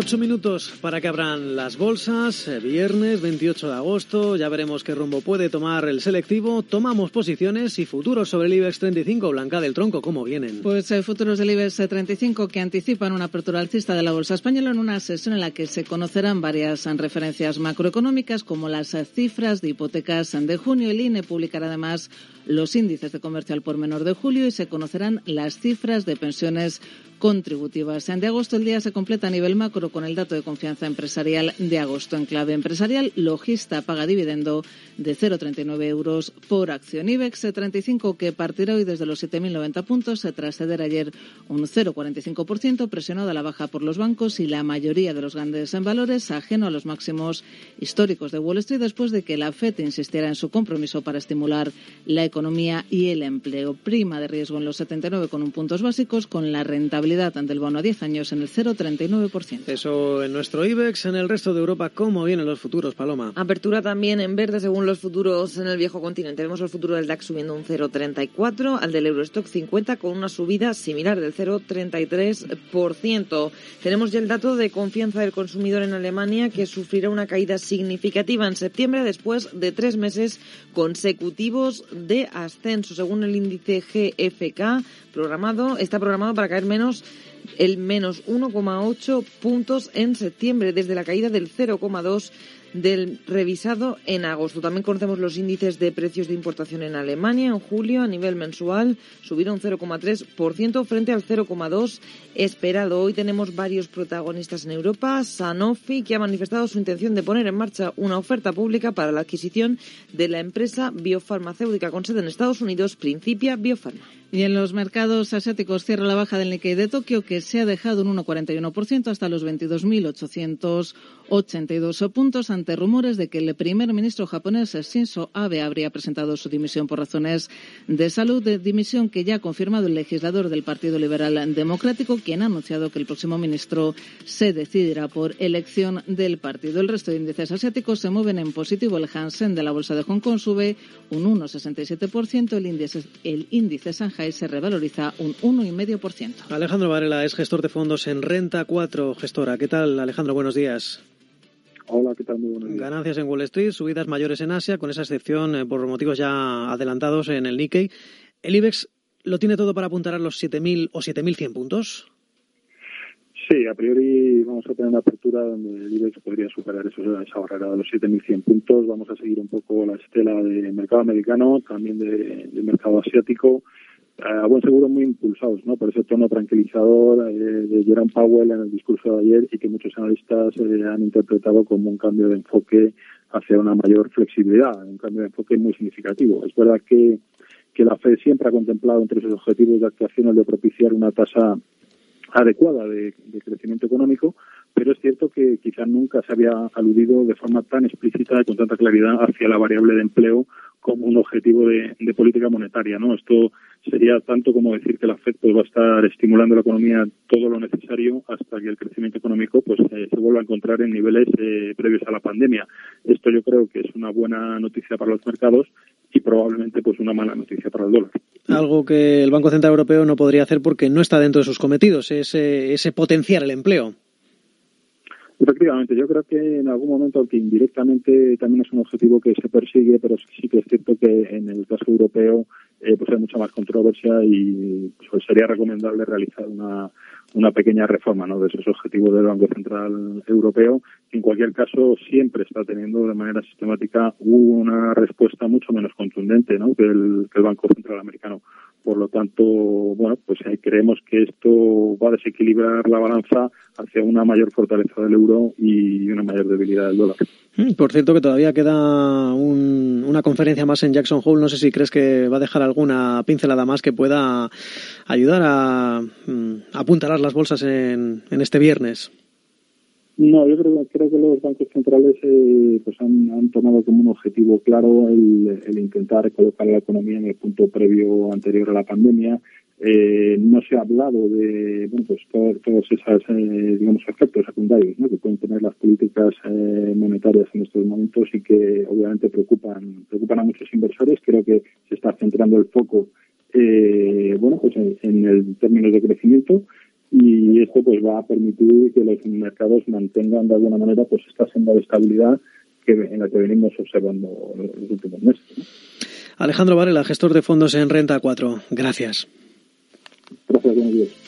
Ocho minutos para que abran las bolsas. Eh, viernes 28 de agosto. Ya veremos qué rumbo puede tomar el selectivo. Tomamos posiciones y futuros sobre el IBEX 35. Blanca del Tronco, ¿cómo vienen? Pues eh, futuros del IBEX 35 que anticipan una apertura alcista de la bolsa española en una sesión en la que se conocerán varias referencias macroeconómicas como las cifras de hipotecas de junio. El INE publicará además los índices de comercio al por menor de julio y se conocerán las cifras de pensiones contributivas. De agosto el día se completa a nivel macro con el dato de confianza empresarial de agosto. En clave empresarial, Logista paga dividendo de 0,39 euros por acción. IBEX 35 que partirá hoy desde los 7.090 puntos tras ceder ayer un 0,45% presionado a la baja por los bancos y la mayoría de los grandes en valores ajeno a los máximos históricos de Wall Street después de que la FED insistiera en su compromiso para estimular la economía y el empleo. Prima de riesgo en los 79 con un puntos básicos con la rentabilidad ante el bono a 10 años en el 0,39%. Eso en nuestro IBEX, en el resto de Europa, ¿cómo vienen los futuros, Paloma? Apertura también en verde según los futuros en el viejo continente. Vemos el futuro del DAX subiendo un 0,34, al del Eurostock 50 con una subida similar del 0,33%. Tenemos ya el dato de confianza del consumidor en Alemania que sufrirá una caída significativa en septiembre después de tres meses consecutivos de ascenso. Según el índice GFK, programado, está programado para caer menos el menos 1,8 puntos en septiembre, desde la caída del 0,2 del revisado en agosto. También conocemos los índices de precios de importación en Alemania. En julio, a nivel mensual, subieron 0,3% frente al 0,2% esperado. Hoy tenemos varios protagonistas en Europa. Sanofi, que ha manifestado su intención de poner en marcha una oferta pública para la adquisición de la empresa biofarmacéutica con sede en Estados Unidos, Principia Biofarma. Y en los mercados asiáticos cierra la baja del Nikkei de Tokio, que se ha dejado un 1,41% hasta los 22.882 puntos ante rumores de que el primer ministro japonés Shinzo Abe habría presentado su dimisión por razones de salud, de dimisión que ya ha confirmado el legislador del Partido Liberal Democrático, quien ha anunciado que el próximo ministro se decidirá por elección del partido. El resto de índices asiáticos se mueven en positivo. El Hansen de la Bolsa de Hong Kong sube un 1,67%, el índice, el índice Shanghai se revaloriza un 1,5%. Alejandro Varela es gestor de fondos en Renta 4, gestora. ¿Qué tal, Alejandro? Buenos días. Hola, ¿qué tal? Muy buenos días. Ganancias en Wall Street, subidas mayores en Asia, con esa excepción eh, por motivos ya adelantados en el Nikkei. ¿El IBEX lo tiene todo para apuntar a los 7.000 o 7.100 puntos? Sí, a priori vamos a tener una apertura donde el IBEX podría superar eso, esa barrera de los 7.100 puntos. Vamos a seguir un poco la estela del mercado americano, también del de mercado asiático a buen seguro muy impulsados ¿no? por ese tono tranquilizador eh, de Jerome Powell en el discurso de ayer y que muchos analistas eh, han interpretado como un cambio de enfoque hacia una mayor flexibilidad, un cambio de enfoque muy significativo. Es verdad que, que la Fed siempre ha contemplado entre sus objetivos de actuación el de propiciar una tasa adecuada de, crecimiento económico, pero es cierto que quizás nunca se había aludido de forma tan explícita y con tanta claridad hacia la variable de empleo como un objetivo de, política monetaria, ¿no? Esto sería tanto como decir que la Fed pues, va a estar estimulando la economía todo lo necesario hasta que el crecimiento económico pues eh, se vuelva a encontrar en niveles eh, previos a la pandemia. Esto yo creo que es una buena noticia para los mercados y probablemente pues una mala noticia para el dólar. Algo que el Banco Central Europeo no podría hacer porque no está dentro de sus cometidos, ese, ese potenciar el empleo. Efectivamente, yo creo que en algún momento, aunque indirectamente también es un objetivo que se persigue, pero sí que es cierto que en el caso europeo eh, pues hay mucha más controversia y pues sería recomendable realizar una, una pequeña reforma ¿no? de esos objetivos del Banco Central Europeo, que en cualquier caso siempre está teniendo de manera sistemática una respuesta mucho menos contundente ¿no? que, el, que el Banco Central Americano. Por lo tanto, bueno, pues eh, creemos que esto va a desequilibrar la balanza hacia una mayor fortaleza del euro y una mayor debilidad del dólar. Mm, por cierto, que todavía queda una conferencia más en Jackson Hole. No sé si crees que va a dejar alguna pincelada más que pueda ayudar a, mm, apuntalar las bolsas en, este viernes. No, yo creo, creo que los bancos centrales eh, pues han, tomado como un objetivo claro el, el, intentar colocar la economía en el punto previo anterior a la pandemia. Eh, no se ha hablado de bueno, pues todos, esos eh, digamos efectos secundarios que pueden tener las políticas eh, monetarias en estos momentos y que obviamente preocupan preocupan a muchos inversores. Creo que se está centrando el foco eh, bueno pues en, en el términos de crecimiento y esto pues va a permitir que los mercados mantengan de alguna manera pues esta senda de estabilidad que, en la que venimos observando los últimos meses. Alejandro Varela, gestor de fondos en Renta 4. Gracias. Gracias, buenos días.